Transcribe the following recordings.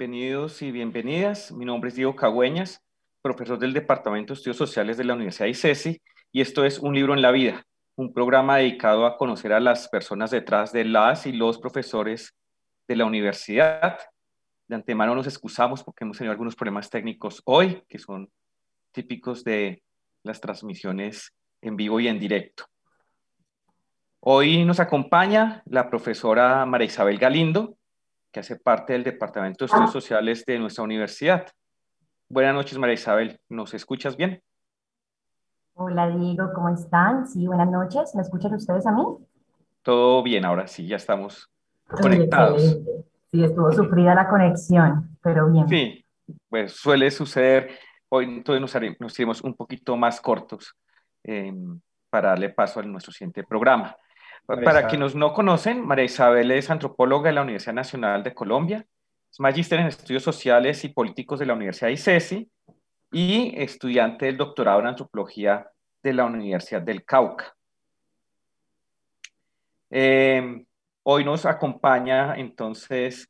Bienvenidos y bienvenidas. Mi nombre es Diego Cagüeñas, profesor del Departamento de Estudios Sociales de la Universidad ICESI, y esto es Un libro en la vida, un programa dedicado a conocer a las personas detrás de las y los profesores de la universidad. De antemano nos excusamos porque hemos tenido algunos problemas técnicos hoy, que son típicos de las transmisiones en vivo y en directo. Hoy nos acompaña la profesora María Isabel Galindo, que hace parte del Departamento de Estudios Sociales de nuestra universidad. Buenas noches, María Isabel. ¿Nos escuchas bien? Hola, Diego, ¿cómo están? Sí, buenas noches. ¿Me escuchan ustedes a mí? Todo bien, ahora sí, ya estamos conectados. Sí, estuvo sufrida la conexión, pero bien. Sí, pues suele suceder. Hoy entonces nos, nos iremos un poquito más cortos eh, para darle paso a nuestro siguiente programa. Para quienes no conocen, María Isabel es antropóloga de la Universidad Nacional de Colombia, es magíster en estudios sociales y políticos de la Universidad ICESI y estudiante del doctorado en antropología de la Universidad del Cauca. Eh, hoy nos acompaña entonces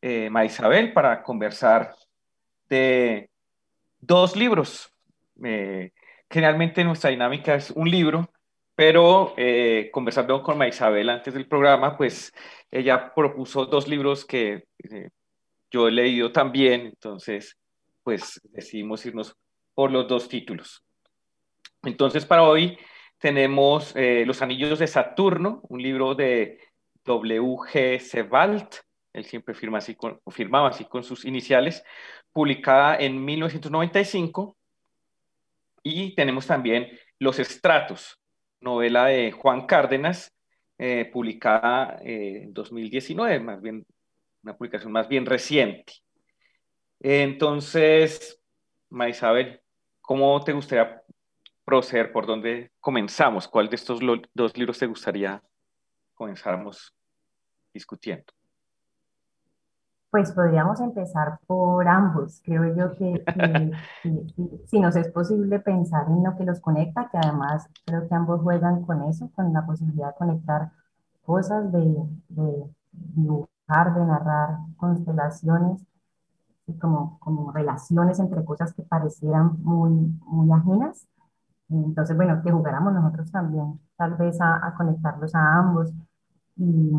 eh, María Isabel para conversar de dos libros. Eh, generalmente nuestra dinámica es un libro, pero eh, conversando con Isabel antes del programa, pues ella propuso dos libros que eh, yo he leído también, entonces pues decidimos irnos por los dos títulos. Entonces para hoy tenemos eh, Los Anillos de Saturno, un libro de W.G. Sebald, él siempre firmaba así con sus iniciales, publicada en 1995. Y tenemos también Los Estratos, novela de Juan Cárdenas, eh, publicada eh, en 2019, más bien una publicación más bien reciente. Entonces, Maisabel, ¿cómo te gustaría proceder? ¿Por dónde comenzamos? ¿Cuál de estos dos libros te gustaría comenzáramos discutiendo? Pues podríamos empezar por ambos. Creo yo que, si nos es posible pensar en lo que los conecta, que además creo que ambos juegan con eso, con la posibilidad de conectar cosas, de, dibujar, de narrar constelaciones, y como, como relaciones entre cosas que parecieran muy, muy ajenas. Entonces, bueno, que jugáramos nosotros también, tal vez a, a conectarlos a ambos. Y,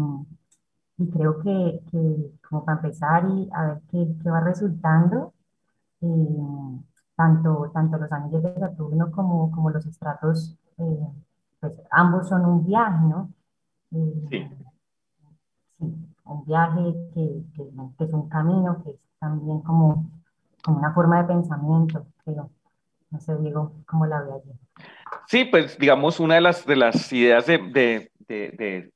y creo que, que, como para empezar y a ver qué, qué va resultando, eh, tanto, tanto los anillos de Saturno como, como los estratos, eh, pues ambos son un viaje, ¿no? Eh, sí. sí. un viaje que, que, es un camino, que es también como, como una forma de pensamiento, pero no sé, digo, ¿cómo la veo allí? Sí, pues digamos, una de las, de las ideas de, de, de, de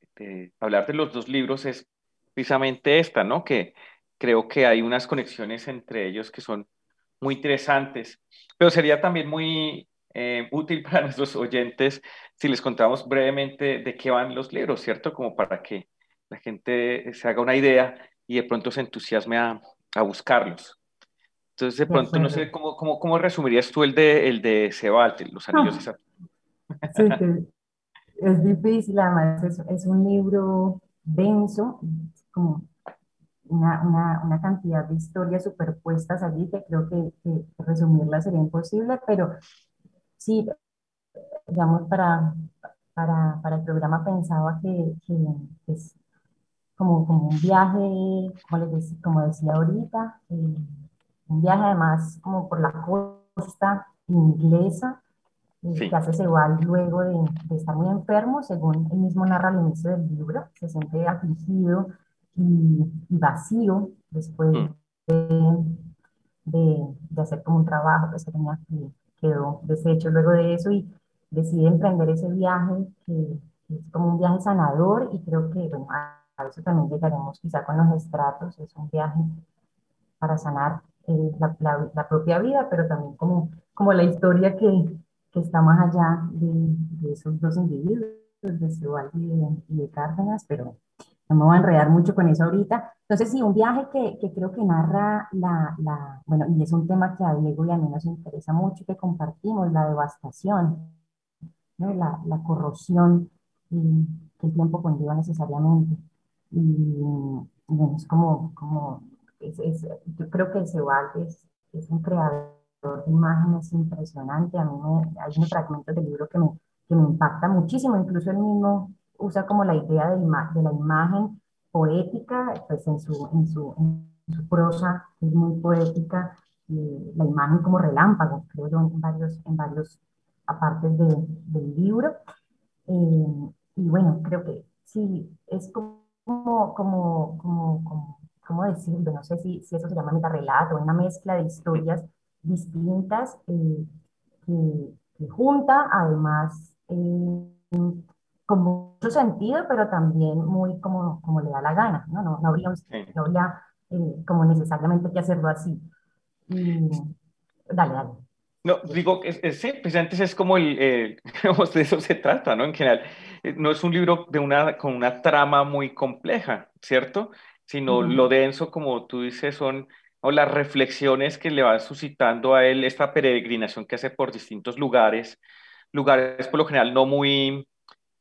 hablar de los dos libros es precisamente esta, ¿no? Que creo que hay unas conexiones entre ellos que son muy interesantes, pero sería también muy eh, útil para nuestros oyentes si les contamos brevemente de qué van los libros, ¿cierto? Como para que la gente se haga una idea y de pronto se entusiasme a, a buscarlos. Entonces, de pronto, no sé, ¿cómo, cómo, cómo resumirías tú el de, el de Sebald, Los Anillos de Sí, es difícil, además es, es un libro denso, como una, una, una, cantidad de historias superpuestas allí que creo que, que, resumirlas sería imposible, pero sí, digamos, para, para, para el programa pensaba que, que es como, como un viaje, como, les decía, como decía ahorita, eh, un viaje además como por la costa inglesa, eh, que hace Sebal luego de, de, estar muy enfermo, según él mismo narra al inicio del libro, se siente afligido, y, vacío después mm. de, de, hacer como un trabajo que se tenía que quedó deshecho luego de eso y decide emprender ese viaje que, es como un viaje sanador y creo que bueno, a eso también llegaremos quizá con los estratos, es un viaje para sanar eh, la, la, propia vida, pero también como, como la historia que, que está más allá de, de, esos dos individuos, de Sebald y de, y de Cárdenas, pero no me voy a enredar mucho con eso ahorita. Entonces, sí, un viaje que, que creo que narra la, la, bueno, y es un tema que a Diego y a mí nos interesa mucho, que compartimos, la devastación, ¿no? la, la, corrosión y, que el tiempo conlleva necesariamente. Y, bueno, es como, como es, yo creo que Sebald es, es, un creador imágenes impresionante. A mí me, hay unos fragmentos del libro que me, que me impacta muchísimo. Incluso él mismo usa como la idea de, de la imagen poética, pues en su, en su, en su prosa es muy poética, y la imagen como relámpago, creo yo, en varios, en varios apartes de, del libro. Eh, y bueno, creo que sí, es como, como, como, como, ¿cómo decirlo? No sé si, si eso se llama metarrelato, una mezcla de historias distintas eh, que, que, junta además eh, con mucho sentido, pero también muy como, como le da la gana, ¿no? No, no habría, no habría eh, como necesariamente que hacerlo así. Y, dale, dale. No, digo, es, es, antes es como el, eh, de eso se trata, ¿no? En general, eh, no es un libro de una, con una trama muy compleja, ¿cierto? Sino uh -huh. lo denso, como tú dices, son o las reflexiones que le va suscitando a él esta peregrinación que hace por distintos lugares, lugares por lo general no muy,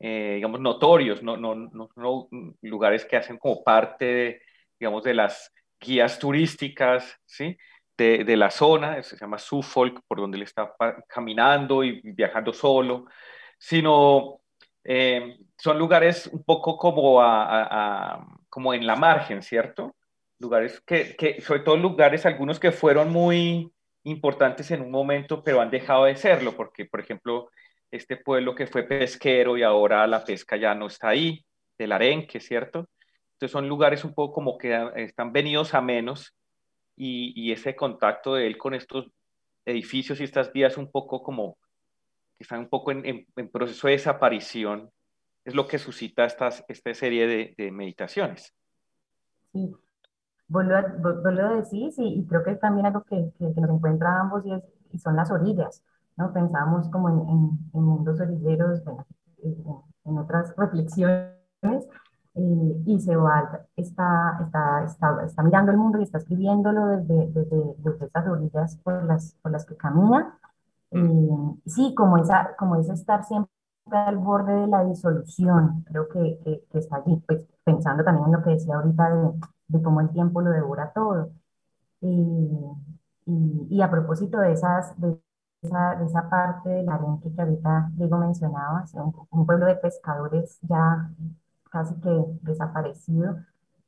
eh, digamos, notorios, no, no, lugares que hacen como parte, de, digamos, de las guías turísticas, ¿sí? De, la zona, se llama Suffolk, por donde él está caminando y viajando solo, sino eh, son lugares un poco como, a, como en la margen, ¿cierto? Lugares que, que, sobre todo lugares, algunos que fueron muy importantes en un momento, pero han dejado de serlo, porque, por ejemplo, este pueblo que fue pesquero y ahora la pesca ya no está ahí, del arenque, ¿cierto? Entonces son lugares un poco como que están venidos a menos y, y ese contacto de él con estos edificios y estas vías un poco como que están un poco en, en, en, proceso de desaparición, es lo que suscita estas, esta serie de, de meditaciones. Sí, lo, vos, vos lo decís y, creo que también algo que, que, que nos encuentra a ambos y, es, y son las orillas. ¿no? Pensamos como en, en, en mundos orilleros, bueno, en, otras reflexiones, eh, y Sebald está, está, está, está, mirando el mundo y está escribiéndolo desde, desde, desde esas orillas por las, por las que camina. Eh, sí, como, esa, como ese estar siempre al borde de la disolución, creo que, que, que, está allí, pues pensando también en lo que decía ahorita de, de cómo el tiempo lo devora todo. Eh, y, y, a propósito de esas, de esa, de esa parte del arenque que ahorita Diego mencionaba, un, un, pueblo de pescadores ya casi que desaparecido,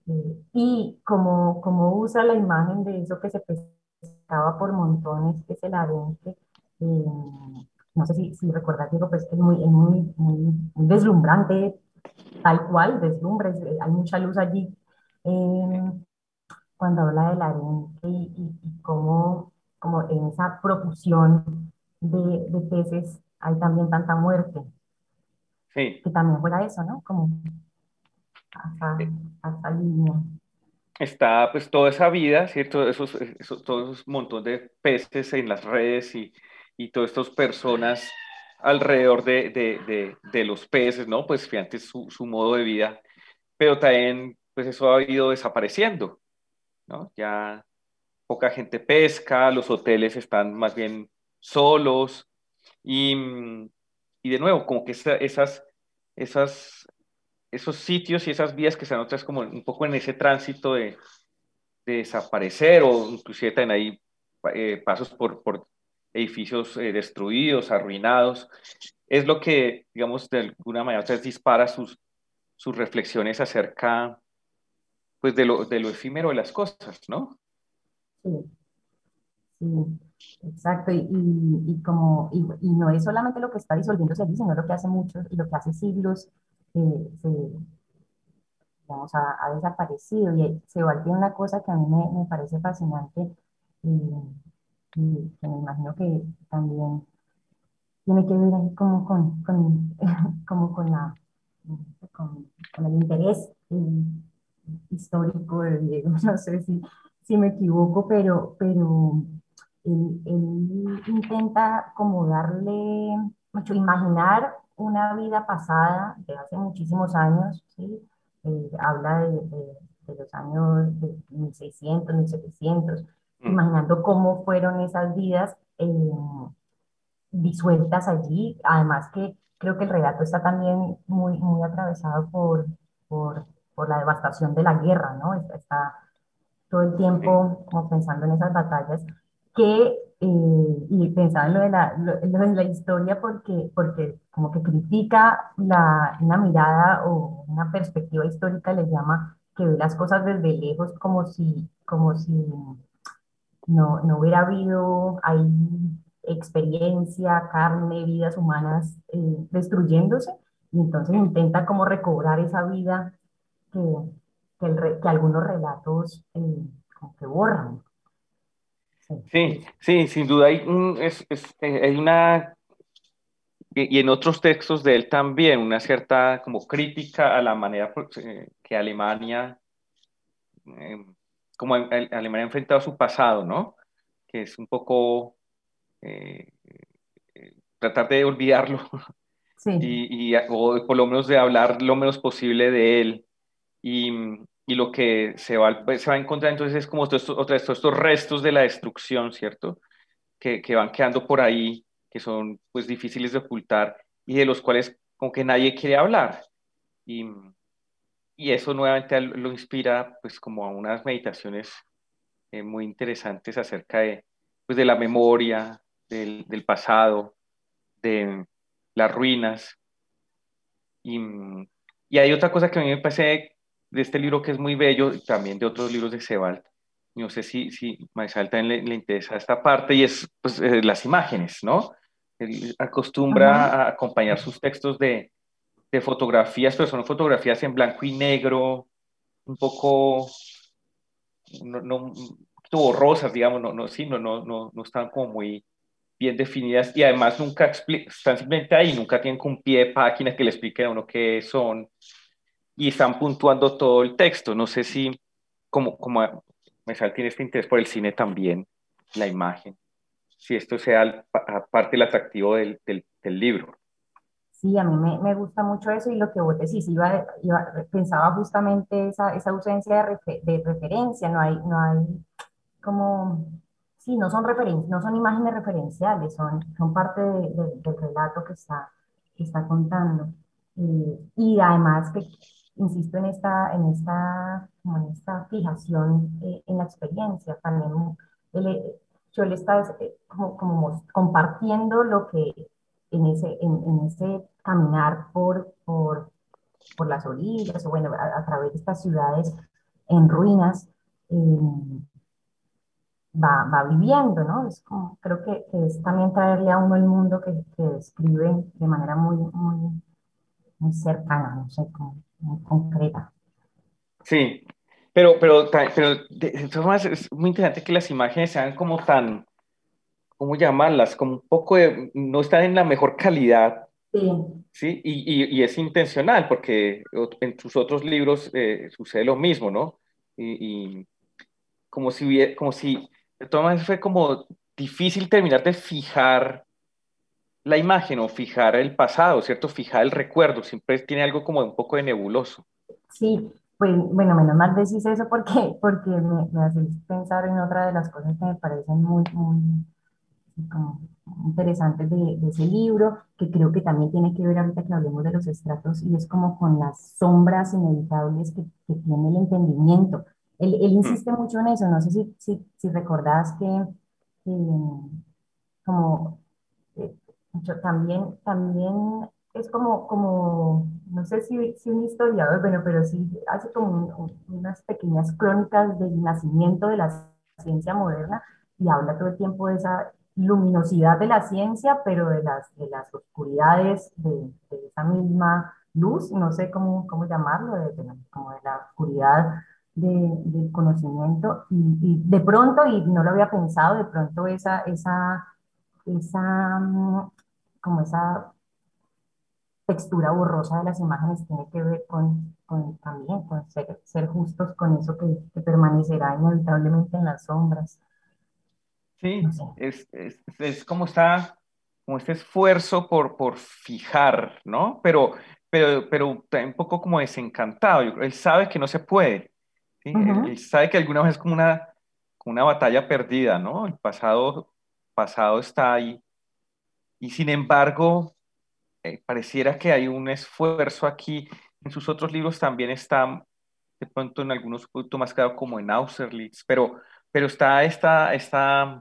eh, y como, como usa la imagen de eso que se pescaba por montones, que es el arenque, eh, no sé si, si recuerdas, Diego, pues es muy, es muy, muy, muy deslumbrante, tal cual, deslumbra, hay mucha luz allí. Eh, cuando habla del arenque y, y, y cómo como en esa profusión de, de, peces hay también tanta muerte. Sí. Que también fuera eso, ¿no? Como hasta, hasta línea. Está pues toda esa vida, ¿cierto? Esos, esos, todos esos montones de peces en las redes y, y todas estas personas alrededor de, de, de, de los peces, ¿no? Pues fíjate su, su modo de vida, pero también pues eso ha ido desapareciendo, ¿no? Ya poca gente pesca, los hoteles están más bien solos y, y de nuevo, como que esa, esas, esas, esos sitios y esas vías que están otras como un poco en ese tránsito de, de desaparecer o inclusive también hay eh, pasos por, por edificios eh, destruidos, arruinados, es lo que, digamos, de alguna manera dispara sus, sus reflexiones acerca pues de lo, de lo efímero de las cosas, ¿no? Sí, sí, exacto. Y, y, y como, y, y, no es solamente lo que está disolviéndose allí, sino lo que hace muchos y lo que hace siglos eh, se, digamos, ha, ha, desaparecido. Y se va una cosa que a mí me, me parece fascinante y, y, que me imagino que también tiene que ver ahí como con, con como con, la, con, con el interés eh, histórico de Diego, no sé si si me equivoco, pero, pero él, él, intenta como darle, mucho imaginar una vida pasada de hace muchísimos años, ¿sí? Eh, habla de, de, de, los años de 1600, 1700, mm. imaginando cómo fueron esas vidas eh, disueltas allí, además que creo que el relato está también muy, muy atravesado por, por, por la devastación de la guerra, ¿no? Está, está todo el tiempo como pensando en esas batallas, que, eh, y pensaba en lo de la, lo, de la historia porque, porque como que critica la, una mirada o una perspectiva histórica, le llama que ve las cosas desde lejos como si, como si no, no hubiera habido ahí experiencia, carne, vidas humanas eh, destruyéndose, y entonces intenta como recobrar esa vida que, que, algunos relatos eh, como que borran. Sí, sí, sin duda hay, es, eh, hay una, y, en otros textos de él también, una cierta como crítica a la manera pues, que Alemania, como Alemania ha enfrentado su pasado, ¿no? Que es un poco eh, eh, tratar de olvidarlo y, o por lo menos de hablar lo menos posible de él. Y, y lo que se va, se va a encontrar entonces es como estos, estos, estos restos de la destrucción, ¿cierto? Que, que, van quedando por ahí, que son pues difíciles de ocultar y de los cuales como que nadie quiere hablar. Y, y eso nuevamente lo inspira pues como a unas meditaciones eh, muy interesantes acerca de, pues, de la memoria, del, pasado, de las ruinas. Y, hay otra cosa que a mí me parece de este libro que es muy bello, también de otros libros de Sebald. No sé si, si Maisal también le, interesa esta parte, y es pues, eh, las imágenes, ¿no? Él acostumbra a acompañar sus textos de, de, fotografías, pero son fotografías en blanco y negro, un poco, no, no borrosas, digamos, no, no, sí, no, no, no, no están como muy, bien definidas y además nunca están simplemente ahí, nunca tienen un pie de página que le explique a uno qué son y están puntuando todo el texto. No sé si, como, como me tiene este interés por el cine también, la imagen, si esto sea parte del atractivo del, del, libro. Sí, a mí me, me, gusta mucho eso y lo que vos decís, iba, iba, pensaba justamente esa, esa ausencia de, de, referencia, no hay, no hay como sí, no son, no son imágenes referenciales, son, son parte del relato que está, que está contando. y además que, insisto en esta, en esta, en esta fijación eh, en la experiencia, también yo le está eh, como, como, compartiendo lo que en ese, en, en ese caminar por, por, por, las orillas o bueno, a, través de estas ciudades en ruinas, eh, va, va viviendo, ¿no? Es como, creo que, es también traerle a uno el mundo que, que describe de manera muy, muy, muy cercana, no sé, muy concreta. Sí, pero, pero, pero de, todas formas es muy interesante que las imágenes sean como tan, ¿cómo llamarlas? Como un poco de, no están en la mejor calidad. Sí. ¿sí? Y, y, y es intencional, porque en sus otros libros eh, sucede lo mismo, ¿no? Y, y como si, como si de todas maneras fue como difícil terminar de fijar la imagen o fijar el pasado, ¿cierto? Fijar el recuerdo, siempre tiene algo como un poco de nebuloso. Sí, pues bueno, menos mal decís eso porque, porque me, me haces pensar en otra de las cosas que me parecen muy, muy interesantes de, ese libro, que creo que también tiene que ver ahorita que hablemos de los estratos y es como con las sombras inevitables que, que tiene el entendimiento. Él, él insiste mucho en eso, no sé si, si, si recordás que como también, también es como, como, no sé si, si un historiador, bueno, pero sí hace como unas pequeñas crónicas del nacimiento de la ciencia moderna y habla todo el tiempo de esa luminosidad de la ciencia, pero de las, de las oscuridades de, de esa misma luz, no sé cómo, cómo llamarlo, de, como de la oscuridad del conocimiento. Y, de pronto, y no lo había pensado, de pronto esa, esa, esa, mm, como esa textura borrosa de las imágenes tiene que ver con, con también con ser, ser, justos con eso que, que, permanecerá inevitablemente en las sombras. Sí, es, es, es, como está, como este esfuerzo por, por fijar, ¿no? Pero, pero, pero un poco como desencantado. Él sabe que no se puede, él, sabe que alguna vez es como una, una batalla perdida, ¿no? El pasado, pasado está ahí. Y sin embargo, eh, pareciera que hay un esfuerzo aquí. En sus otros libros también está de pronto en algunos un poquito más claro como en Austerlitz, pero, pero está esta, esta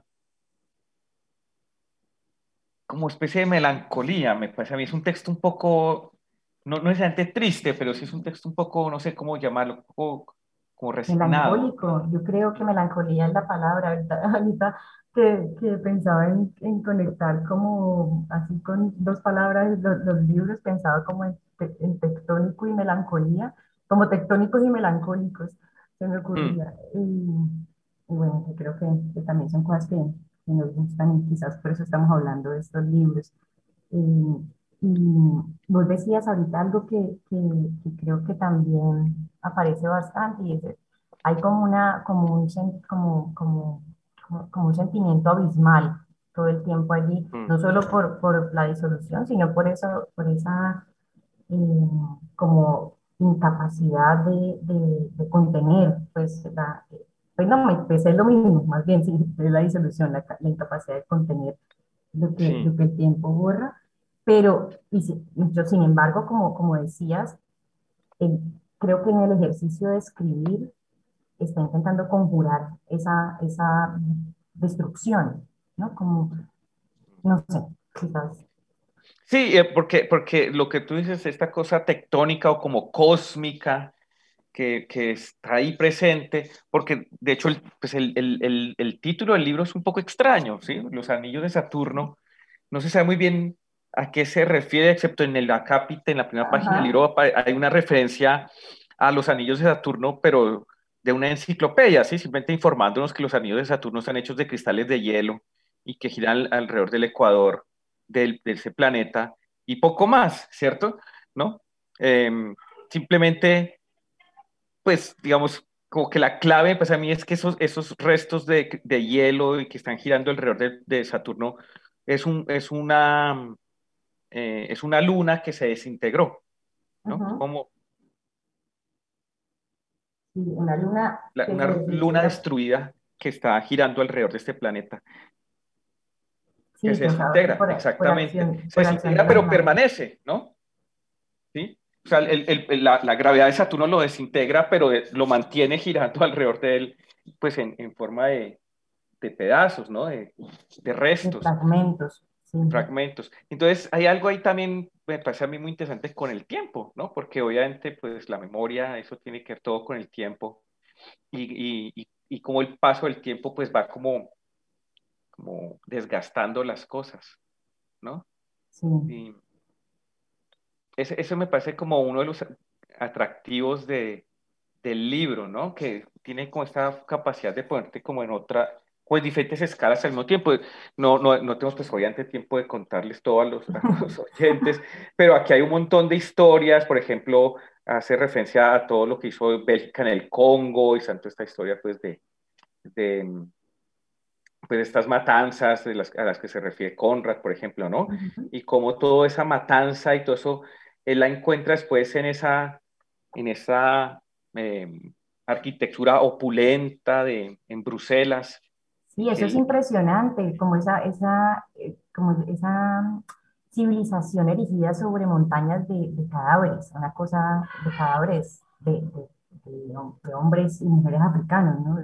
como especie de melancolía, me parece a mí. Es un texto un poco, no, no necesariamente triste, pero sí es un texto un poco, no sé cómo llamarlo, un poco como resignado. Melancólico, yo creo que melancolía es la palabra, ¿verdad? Ahorita que, que pensaba en, en conectar como así con dos palabras los, los libros, pensaba como en, te- en tectónico y melancolía, como tectónicos y melancólicos, se me Mm, ocurría. Y, y bueno, que creo que, que también son cosas que, que nos gustan y quizás por eso estamos hablando de estos libros. Y vos decías ahorita algo que, que, que creo que también aparece bastante y es, hay como una, como un, como, como, como, un sentimiento abismal todo el tiempo allí, mm, no solo por, por la disolución, sino por eso, por esa eh, como incapacidad de, de, de contener, pues, la, pues no, pues es lo mismo, más bien, sí, es la disolución, la, la incapacidad de contener lo que, sí, lo que el tiempo borra, pero, yo, sin embargo, como, como decías, el- creo que en el ejercicio de escribir está intentando conjurar esa, esa destrucción, ¿no? Como, no sé, quizás. Sí, eh, porque, porque lo que tú dices, esta cosa tectónica o como cósmica que, que está ahí presente, porque de hecho el, pues el, el, el título del libro es un poco extraño, ¿sí? Los anillos de Saturno, no se sabe muy bien a qué se refiere, excepto en el acápite, en la primera página del libro, hay una referencia a los anillos de Saturno, pero de una enciclopedia, ¿sí? Simplemente informándonos que los anillos de Saturno están hechos de cristales de hielo y que giran al- alrededor del ecuador del, de ese planeta y poco más, ¿cierto? ¿No? Em, simplemente pues digamos, como que la clave, pues a mí es que esos, esos restos de, de hielo y que están girando alrededor de, de Saturno es, un, es, una, eh, es una luna que se desintegró, ¿no? Ajá. como Sí, una luna la- se una luna desintegra, destruida que está girando alrededor de este planeta, que sí, se que desintegra, por, por exactamente. Se por acción de desintegra, pero permanece, ¿no? ¿Sí? O sea, el- el- la, la gravedad de Saturno lo desintegra, pero lo mantiene girando alrededor de él, pues en, en forma de, de pedazos, ¿no? De, de de restos. fragmentos, sí, fragmentos. Entonces, hay algo ahí también, me parece a mí muy interesante con el tiempo, ¿no? Porque obviamente, pues la memoria, eso tiene que ver todo con el tiempo y, y, y, como el paso del tiempo, pues va como, como desgastando las cosas, ¿no? sí, Y ese, eso me parece como uno de los atractivos de, del libro, ¿no? Que tiene como esta capacidad de ponerte como en otra, pues diferentes escalas al mismo tiempo. No, no, no tenemos pues obviamente tiempo de contarles todo a los, a los oyentes, pero aquí hay un montón de historias, por ejemplo, hace referencia a todo lo que hizo Bélgica en el Congo y tanto esta historia pues de, de pues estas matanzas de las, a las que se refiere Conrad, por ejemplo, ¿no? ujú, Y cómo toda esa matanza y todo eso, él la encuentra después en esa, en esa eh, arquitectura opulenta de, en Bruselas, Sí, eso es impresionante, como esa, esa, eh, como esa civilización erigida sobre montañas de, de cadáveres, una cosa de cadáveres de, de- de hom- de hombres y mujeres africanos, ¿no?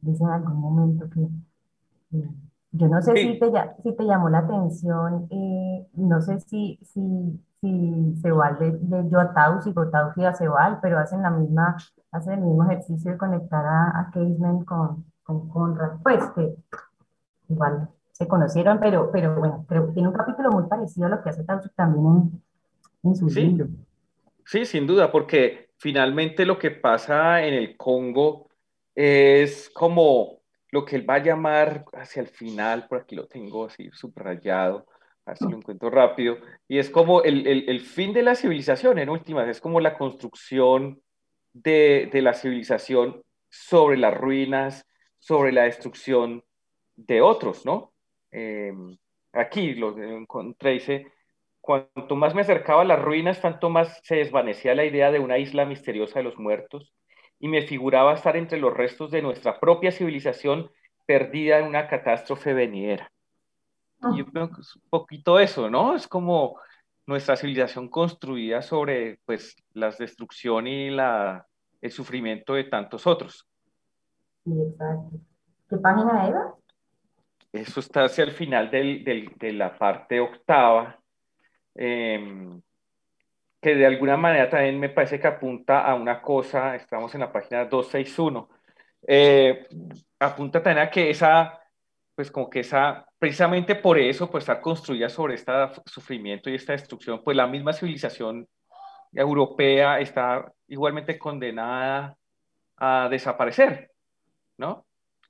Dice en algún momento que, yo no sé si sí, te, lla- si te llamó la atención, eh, no sé si, si, si Sebald le- leyó a Taus y Taus y a Sebald, pero hacen la misma, hacen el mismo ejercicio de conectar a, a Casement con, con Conrad, pues que igual se conocieron, pero, pero bueno, creo que tiene un capítulo muy parecido a lo que hace Taus también en, en su sí, libro. sí, sin duda, porque finalmente lo que pasa en el Congo es como lo que él va a llamar hacia el final, por aquí lo tengo así subrayado, a ver si lo encuentro rápido, y es como el, el, el fin de la civilización, en últimas, es como la construcción de, de la civilización sobre las ruinas, sobre la destrucción de otros, ¿no? Eh, aquí lo encontré, dice, cuanto más me acercaba a las ruinas, tanto más se desvanecía la idea de una isla misteriosa de los muertos y me figuraba estar entre los restos de nuestra propia civilización perdida en una catástrofe venidera. Y yo creo que es un poquito eso, ¿no? Es como nuestra civilización construida sobre, pues, la destrucción y la, el sufrimiento de tantos otros. Exacto. ¿Qué página era? Eso está hacia el final del, del, de la parte octava, eh, que de alguna manera también me parece que apunta a una cosa, estamos en la página 261, eh, apunta también a que esa, pues como que esa, precisamente por eso, pues está construida sobre este sufrimiento y esta destrucción, pues la misma civilización europea está igualmente condenada a desaparecer, ¿no?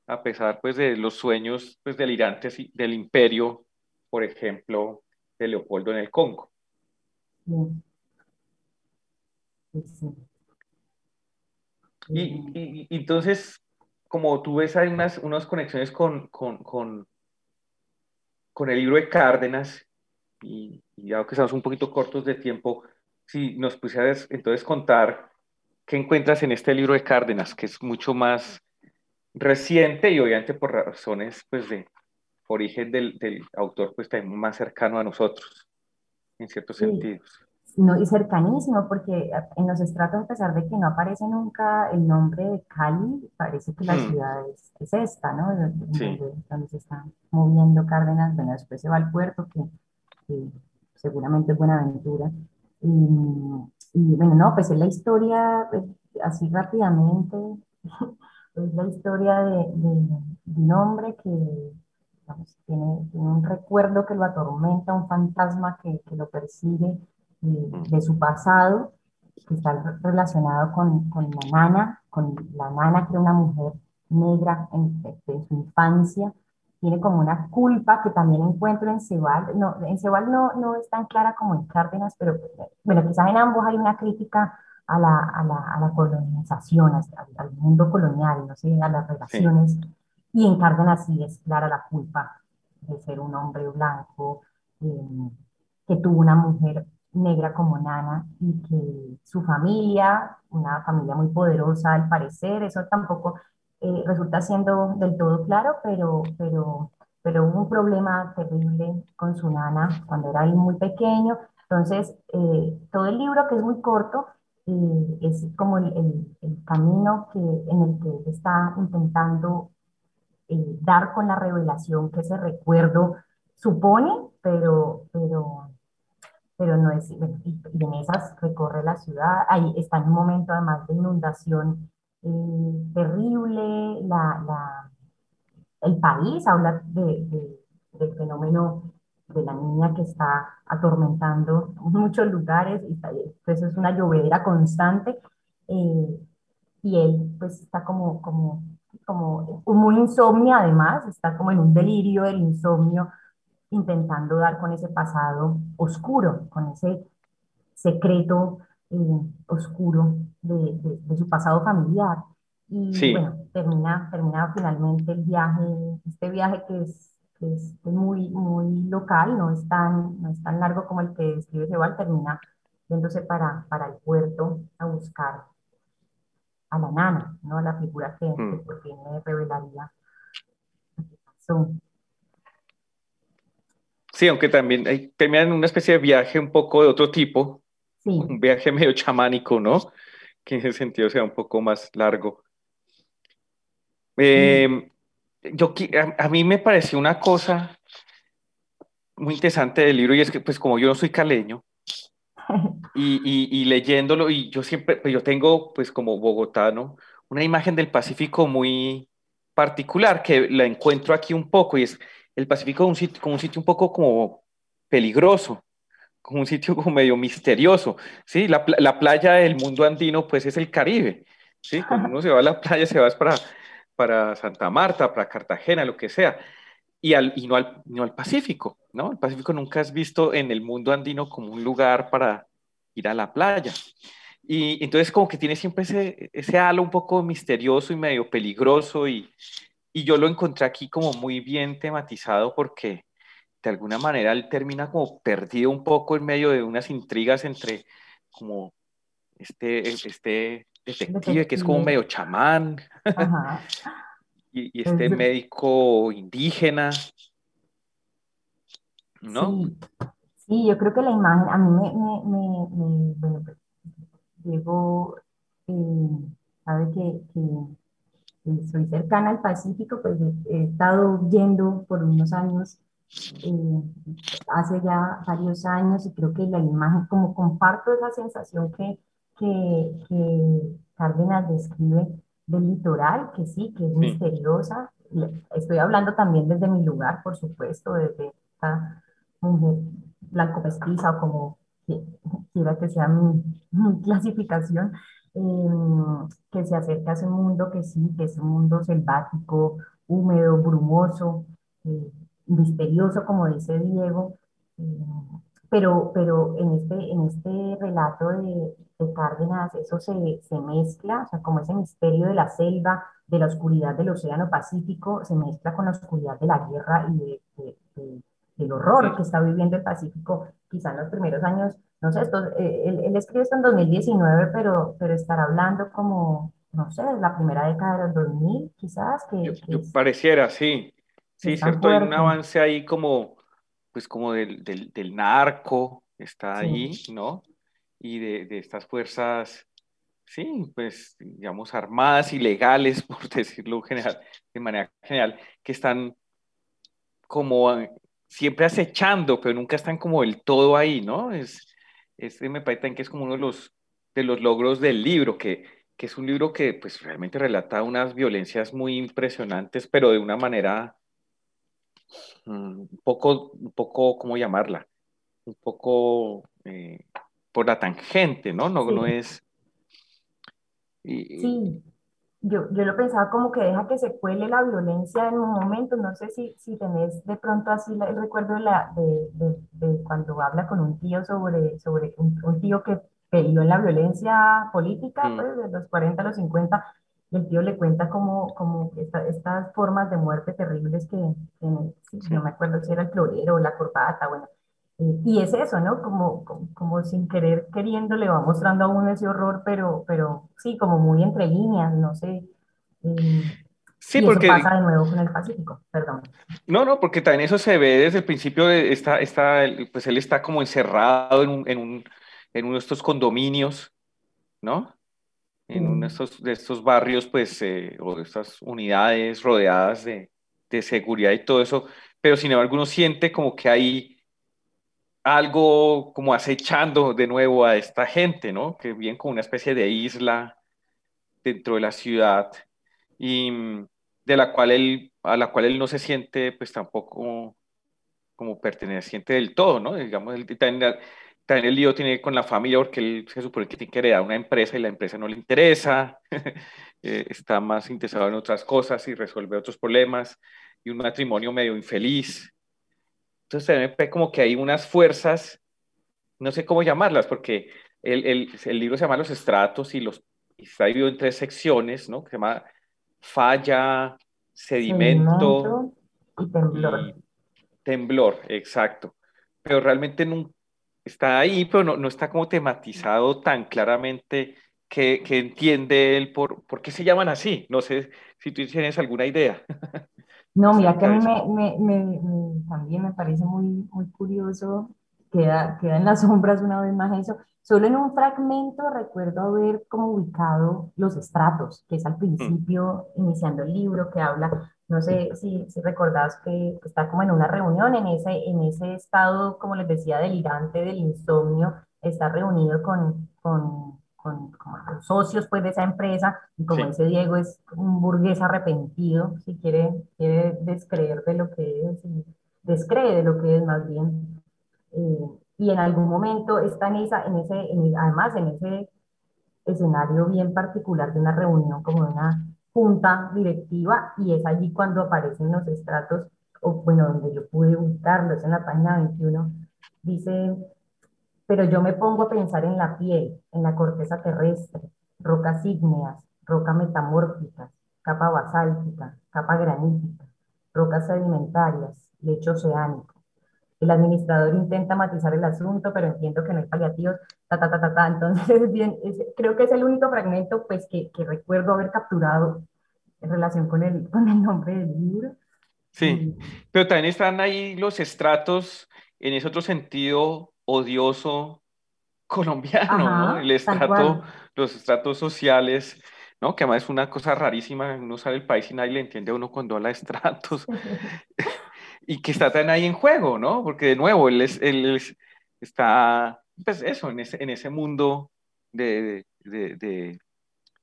A pesar, pues, de los sueños, pues, delirantes del imperio, por ejemplo, de Leopoldo en el Congo. Y, entonces, como tú ves, hay unas, unas conexiones con, con, con, con el libro de Cárdenas, y, ya que estamos un poquito cortos de tiempo, si nos pusieras entonces contar qué encuentras en este libro de Cárdenas, que es mucho más reciente y obviamente por razones pues de origen del, del autor pues también más cercano a nosotros, en ciertos sentidos. No, y cercanísimo, porque en los estratos, a pesar de que no aparece nunca el nombre de Cali, parece que la hmm. ciudad es, esta, ¿no? Donde, se está moviendo Cárdenas, bueno, después se va al puerto, que, que seguramente es Buenaventura, y, bueno, no, pues es la historia, pues, así rápidamente, es la historia de, un hombre que tiene, un recuerdo que lo atormenta, un fantasma que, lo persigue eh, de su pasado, que está relacionado con, con, la nana, con la nana que era una mujer negra en, en su infancia, tiene como una culpa que también encuentro en Cebal. No, en Cebal no, no es tan clara como en Cárdenas, pero bueno, quizás en ambos hay una crítica a la, a la, a la colonización, al, mundo colonial, no sé, a las relaciones. Y en Cárdenas sí es clara la culpa de ser un hombre blanco eh, que tuvo una mujer negra como Nana y que su familia, una familia muy poderosa al parecer, eso tampoco eh, resulta siendo del todo claro, pero, pero, pero hubo un problema terrible con su nana cuando era muy pequeño. Entonces, eh, todo el libro, que es muy corto, eh, es como el, el, camino que, en el que está intentando dar con la revelación que ese recuerdo supone, pero, pero, pero no es, y en esas recorre la ciudad, ahí está en un momento además de inundación eh, terrible, la, la, el país habla de, del fenómeno de la niña que está atormentando muchos lugares, y pues es una llovedera constante, eh, y él pues está como, como, como muy insomnio además, está como en un delirio del insomnio, intentando dar con ese pasado oscuro, con ese secreto eh, oscuro de, de, su pasado familiar. Y bueno, termina, termina finalmente el viaje, este viaje que es, es muy, muy local, no es, tan, no es tan largo como el que describe Sebal, termina yéndose para, para el puerto a buscar a la nana, ¿no? A la figura que, mm. por fin me revelaría Sí, aunque también hay, termina en una especie de viaje un poco de otro tipo, un viaje medio chamánico, ¿no? Que en ese sentido sea un poco más largo. Eh, yo, a, mí me pareció una cosa muy interesante del libro y es que, pues, como yo no soy caleño, y, leyéndolo, y yo siempre, pues, yo tengo, pues, como bogotano, una imagen del Pacífico muy particular que la encuentro aquí un poco, y es el Pacífico un sitio, como un sitio un poco como peligroso, como un sitio como medio misterioso, ¿sí? La, la, playa del mundo andino, pues, es el Caribe, ¿sí? Cuando uno se va a la playa, se va para, para Santa Marta, para Cartagena, lo que sea, y, al, y no, al, no al Pacífico, ¿no? El Pacífico nunca has visto en el mundo andino como un lugar para ir a la playa. Y entonces como que tiene siempre ese, ese halo un poco misterioso y medio peligroso y, y yo lo encontré aquí como muy bien tematizado porque de alguna manera él termina como perdido un poco en medio de unas intrigas entre como este, este detective que es como medio chamán y, este médico indígena, ¿no? Sí. yo creo que la imagen a mí me, me, me, bueno, llegó, eh, sabe que, que, soy cercana al Pacífico, pues he, estado yendo por unos años, eh, hace ya varios años, y creo que la imagen, como comparto esa sensación que, que, que Cárdenas describe del litoral, que sí, que es misteriosa. Estoy hablando también desde mi lugar, por supuesto, desde esta mujer blanco mestiza o como quiera que sea mi, clasificación, em, que se acerca a ese mundo que sí, que es un mundo selvático, húmedo, brumoso, eh, misterioso, como dice Diego, em, pero, pero en, este, en este relato de, de Cárdenas eso se, se, mezcla, o sea, como ese misterio de la selva, de la oscuridad del Océano Pacífico, se mezcla con la oscuridad de la guerra y de, de, del horror que está viviendo el Pacífico, quizá en los primeros años, no sé, esto, eh, él, él, escribe esto en 2019, pero, pero estará hablando como, no sé, la primera década de los 2000, quizás, que... que pareciera, sí. Sí, cierto, hay un avance ahí como, pues como del, del, del narco, está ahí, ¿no? Y de, de, estas fuerzas, sí, pues, digamos, armadas, ilegales, por decirlo general, de manera general, que están como siempre acechando, pero nunca están como del todo ahí, ¿no? Es, este me parece que es como uno de los, de los logros del libro, que, que es un libro que pues realmente relata unas violencias muy impresionantes, pero de una manera un poco, un poco, ¿cómo llamarla? Un poco eh, por la tangente, ¿no? No, no es... Y, sí yo, yo lo pensaba como que deja que se cuele la violencia en un momento, no sé si, si tenés de pronto así el recuerdo de, la, de, de, cuando habla con un tío sobre, sobre un, tío que peleó en la violencia política, mm. pues, de los 40 a los 50, y el tío le cuenta como, como estas formas de muerte terribles que, no me acuerdo si era el florero o la corbata, bueno, y es eso, ¿no? Como, como, sin querer queriendo le va mostrando a uno ese horror, pero, pero sí, como muy entre líneas, no sé. Eh, sí, porque... Eso pasa de nuevo con el Pacífico, perdón. No, no, porque también eso se ve desde el principio, de esta, esta, pues él está como encerrado en, un, en, un, en uno de estos condominios, ¿no? En uno de estos, de estos barrios, pues, eh, o de estas unidades rodeadas de, de seguridad y todo eso, pero sin embargo uno siente como que hay algo como acechando de nuevo a esta gente, ¿no? Que viene como una especie de isla dentro de la ciudad y mm, de la cual él, a la cual él no se siente pues tampoco como perteneciente del todo, ¿no? Digamos, él, también, el lío tiene con la familia porque él se supone que tiene que heredar una empresa y la empresa no le interesa, eh, está más interesado en otras cosas y resuelve otros problemas y un matrimonio medio infeliz entonces también ve como que hay unas fuerzas, no sé cómo llamarlas, porque el, el, el libro se llama Los estratos y, los, está dividido en tres secciones, ¿no? Que se llama falla, sedimento, y temblor. temblor, exacto. Pero realmente no, está ahí, pero no, no está como tematizado tan claramente que, que, entiende él por, por qué se llaman así. No sé si tú tienes alguna idea. No, mira que a mí me, me, también me parece muy, muy curioso, queda, queda en las sombras una vez más eso. Solo en un fragmento recuerdo haber como ubicado los estratos, que es al principio, iniciando el libro, que habla, no sé si, si recordás que está como en una reunión, en ese, en ese estado, como les decía, delirante del insomnio, está reunido con, con con, los socios pues, de esa empresa, y como dice Diego, es un burgués arrepentido, si quiere, quiere descreer de lo que es, y descree de lo que es más bien. Y en algún momento está en, esa, en ese, además en ese escenario bien particular de una reunión como de una junta directiva, y es allí cuando aparecen los estratos, o bueno, donde yo pude ubicarlos en la página 21, dice pero yo me pongo a pensar en la piel, en la corteza terrestre, rocas ígneas, roca metamórfica, capa basáltica, capa granítica, rocas sedimentarias, lecho oceánico. El administrador intenta matizar el asunto, pero entiendo que no hay paliativos, ta, ta, ta, ta, ta. Entonces, bien, creo que es el único fragmento pues, que, que, recuerdo haber capturado en relación con el, con el nombre del libro. Sí, pero también están ahí los estratos, en ese otro sentido, odioso colombiano, ¿no? El estrato, los estratos sociales ¿no? Que además es una cosa rarísima, uno sale del país y nadie le entiende a uno cuando habla de estratos. y que está tan ahí en juego, ¿no? Porque de nuevo, él, es, él está, pues eso, en ese, en ese mundo de, de, de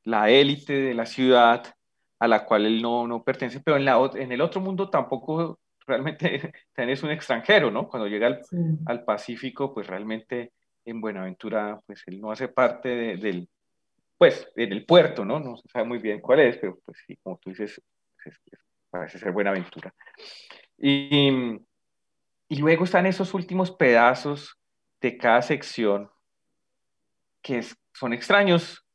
la élite de la ciudad a la cual él no, no pertenece, pero en, la, en el otro mundo tampoco realmente es un extranjero, ¿no? Cuando llega al, al, Pacífico, pues realmente en Buenaventura, pues él no hace parte del, pues, en el puerto, ¿no? No se sabe muy bien cuál es, pero pues sí, como tú dices, parece ser Buenaventura. Y, y luego están esos últimos pedazos de cada sección que son extraños,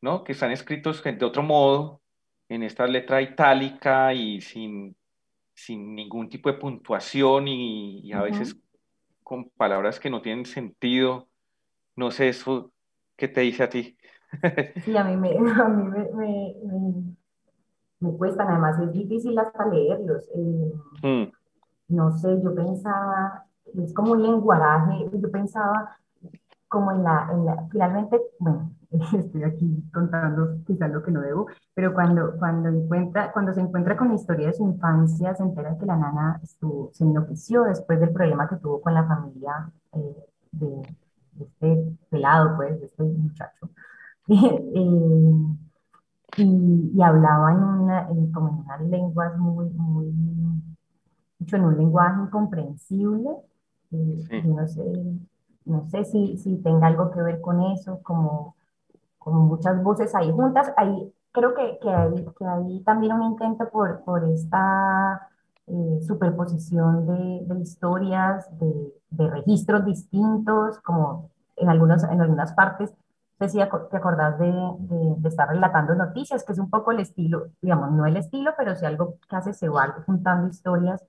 ¿no? Que están escritos de otro modo, en esta letra itálica y sin, sin ningún tipo de puntuación y, a veces con palabras que no tienen sentido. No sé, eso, ¿qué te dice a ti? Sí, a mí me, a mí me, me, me, cuestan, además es difícil hasta leerlos. Eh, mm. No sé, yo pensaba, es como un lenguaje, yo pensaba como en la, en la, finalmente, bueno, estoy aquí contando quizás lo que no debo, pero cuando, cuando, encuentra, cuando se encuentra con la historia de su infancia, se entera que la nana estuvo, se enloqueció después del problema que tuvo con la familia eh, de, este pelado, pues, de este muchacho. Eh, y, y, hablaba en una, en, como en unas lenguas muy, muy, mucho en un lenguaje incomprensible. Eh, no sé, no sé si, si tenga algo que ver con eso, como, como muchas voces ahí juntas. Ahí, creo que, que, hay, que hay también un intento por, por esta eh, superposición de, de historias, de, de, registros distintos, como en, algunos, en algunas partes. Sé si te acordás de, de, estar relatando noticias, que es un poco el estilo, digamos, no el estilo, pero si algo que hace se va juntando historias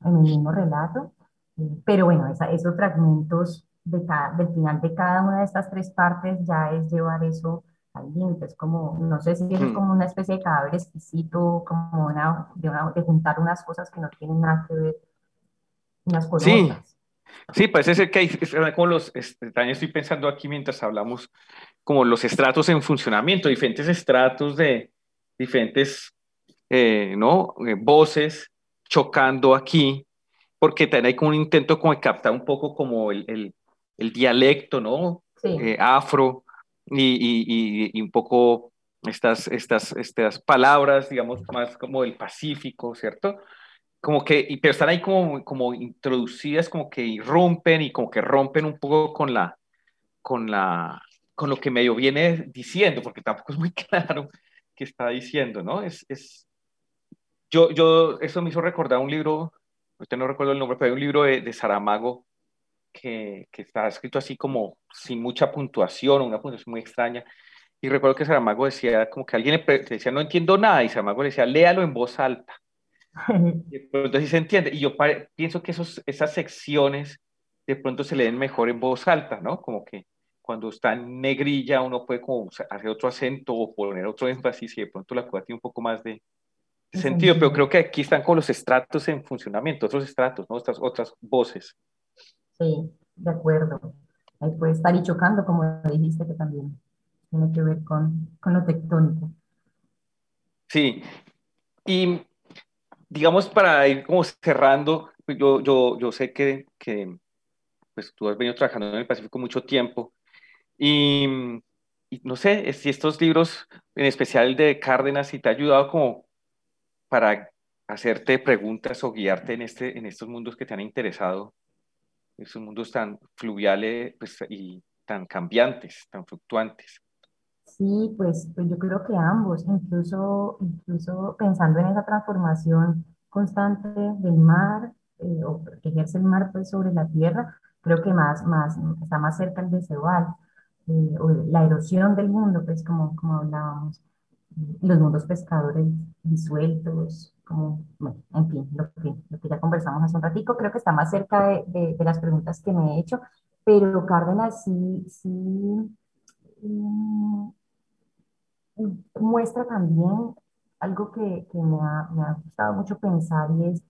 en el mismo relato. Pero bueno, esa, esos fragmentos de del final de cada una de estas tres partes ya es llevar eso al límite. Es como, no sé si es mm. como una especie de cadáver exquisito, como una de, una, de juntar unas cosas que no tienen nada que ver unas con sí. Sí, parece ser que hay como los, también estoy pensando aquí mientras hablamos, como los estratos en funcionamiento, diferentes estratos de diferentes, eh, ¿no? Eh, voces chocando aquí, porque también hay como un intento como de captar un poco como el, el, el dialecto, ¿no? Eh, afro y, y, un poco estas, estas, estas palabras, digamos, más como del Pacífico, ¿cierto? Como que, pero están ahí como, como introducidas, como que irrumpen y como que rompen un poco con la, con la, con lo que medio viene diciendo, porque tampoco es muy claro qué está diciendo, ¿no? Es, es, yo, yo, eso me hizo recordar un libro, usted no recuerdo el nombre, pero hay un libro de, de Saramago que, que está escrito así como sin mucha puntuación, una puntuación muy extraña. Y recuerdo que Saramago decía, como que alguien le, decía, no entiendo nada, y Saramago le decía, léalo en voz alta. de pronto sí se entiende. Y yo pienso que esos, esas secciones de pronto se leen mejor en voz alta, ¿no? Como que cuando está en negrilla uno puede como hacer otro acento o poner otro énfasis y de pronto la cosa tiene un poco más de, sentido, pero creo que aquí están con los estratos en funcionamiento, otros estratos, ¿no? Estas otras voces. Sí, de acuerdo. Ahí puede estar y chocando, como dijiste, que también tiene que ver con, con lo tectónico. Sí, y digamos para ir como cerrando, pues yo, yo, yo sé que, que pues tú has venido trabajando en el Pacífico mucho tiempo y, no sé si estos libros, en especial de Cárdenas, si te ha ayudado como para hacerte preguntas o guiarte en, este, en estos mundos que te han interesado esos mundos tan fluviales pues, y tan cambiantes, tan fluctuantes. Sí, pues, pues yo creo que ambos, incluso, incluso pensando en esa transformación constante del mar, eh, o que ejerce el mar pues, sobre la tierra, creo que más, más, está más cerca el de Cebal, eh, o la erosión del mundo, pues como, como hablábamos, los mundos pescadores disueltos, como, bueno, en fin, lo que, lo que ya conversamos hace un ratico, creo que está más cerca de, de, las preguntas que me he hecho, pero Cárdenas sí, sí mm, muestra también algo que, que me, ha, me, ha, gustado mucho pensar y es,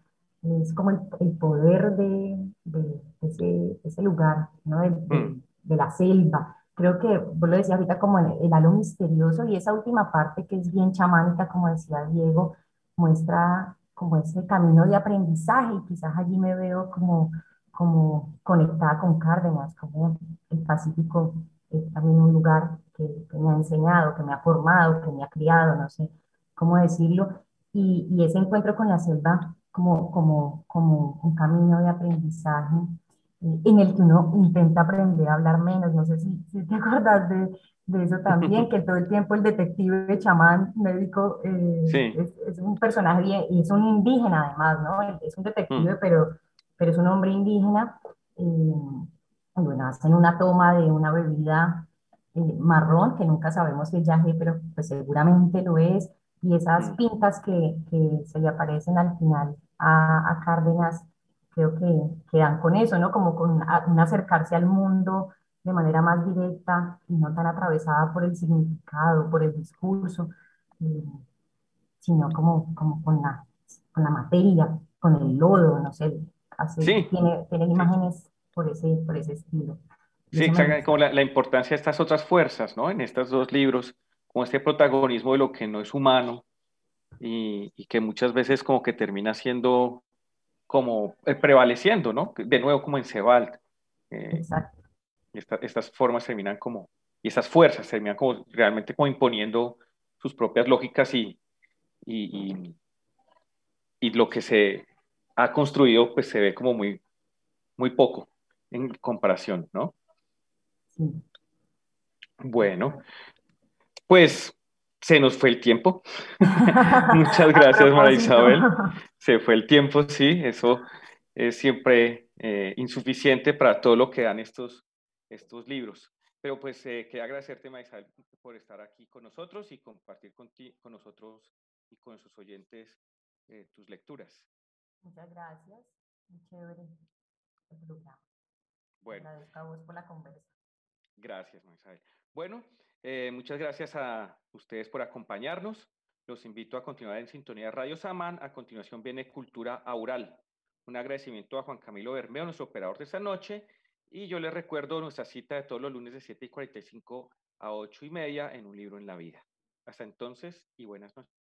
es como el, el poder de, de ese, ese, lugar, ¿no? de, mm. de, la selva, creo que vos lo decías ahorita como el, el halo misterioso y esa última parte que es bien chamánica, como decía Diego, muestra como ese camino de aprendizaje y quizás allí me veo como, como conectada con Cárdenas, como el Pacífico es también un lugar que, que me ha enseñado, que me ha formado, que me ha criado, no sé cómo decirlo, y, y ese encuentro con la selva como, como, como un camino de aprendizaje eh, en el que uno intenta aprender a hablar menos. No sé si, si te acuerdas de, de, eso también, que todo el tiempo el detective chamán médico eh, Sí, es, es, un personaje bien, y es un indígena además, ¿no? Es un mm, detective, pero, pero es un hombre indígena. Eh, bueno, hacen una toma de una bebida eh, marrón, que nunca sabemos si es yagé, pero pues seguramente lo es, y esas mm, pintas que, que se le aparecen al final a, a Cárdenas creo que quedan con eso, ¿no? Como con a- un acercarse al mundo de manera más directa y no tan atravesada por el significado, por el discurso, eh, sino como, como con la, con la materia, con el lodo, no sé, hace, sí, tiene, tiene imágenes por ese, por ese estilo. Sí, exactamente, como la, la importancia de estas otras fuerzas, ¿no? En estos dos libros, como este protagonismo de lo que no es humano y, y que muchas veces como que termina siendo como eh, prevaleciendo, ¿no? De nuevo como en Sebald, eh, Exacto. esta- estas formas terminan como, y estas fuerzas terminan como realmente como imponiendo sus propias lógicas y, y, y- y lo que se ha construido pues se ve como muy, muy poco en comparación, ¿no? Bueno, pues se nos fue el tiempo. Muchas gracias, María. Isabel. Se fue el tiempo, sí, eso es siempre eh, insuficiente para todo lo que dan estos, estos libros. Pero pues eh, quería agradecerte, María Isabel, por estar aquí con nosotros y compartir con, ti, con nosotros y con sus oyentes eh, tus lecturas. Muchas gracias. Muy chévere Bueno, agradezco a vos por la conversa. Gracias, Isabel. Bueno, eh, muchas gracias a ustedes por acompañarnos. Los invito a continuar en sintonía Radio Samán. A continuación viene Cultura Aural. Un agradecimiento a Juan Camilo Bermeo, nuestro operador de esta noche. Y yo les recuerdo nuestra cita de todos los lunes de 7 y 45 a 8 y media en Un Libro en la Vida. Hasta entonces y buenas noches.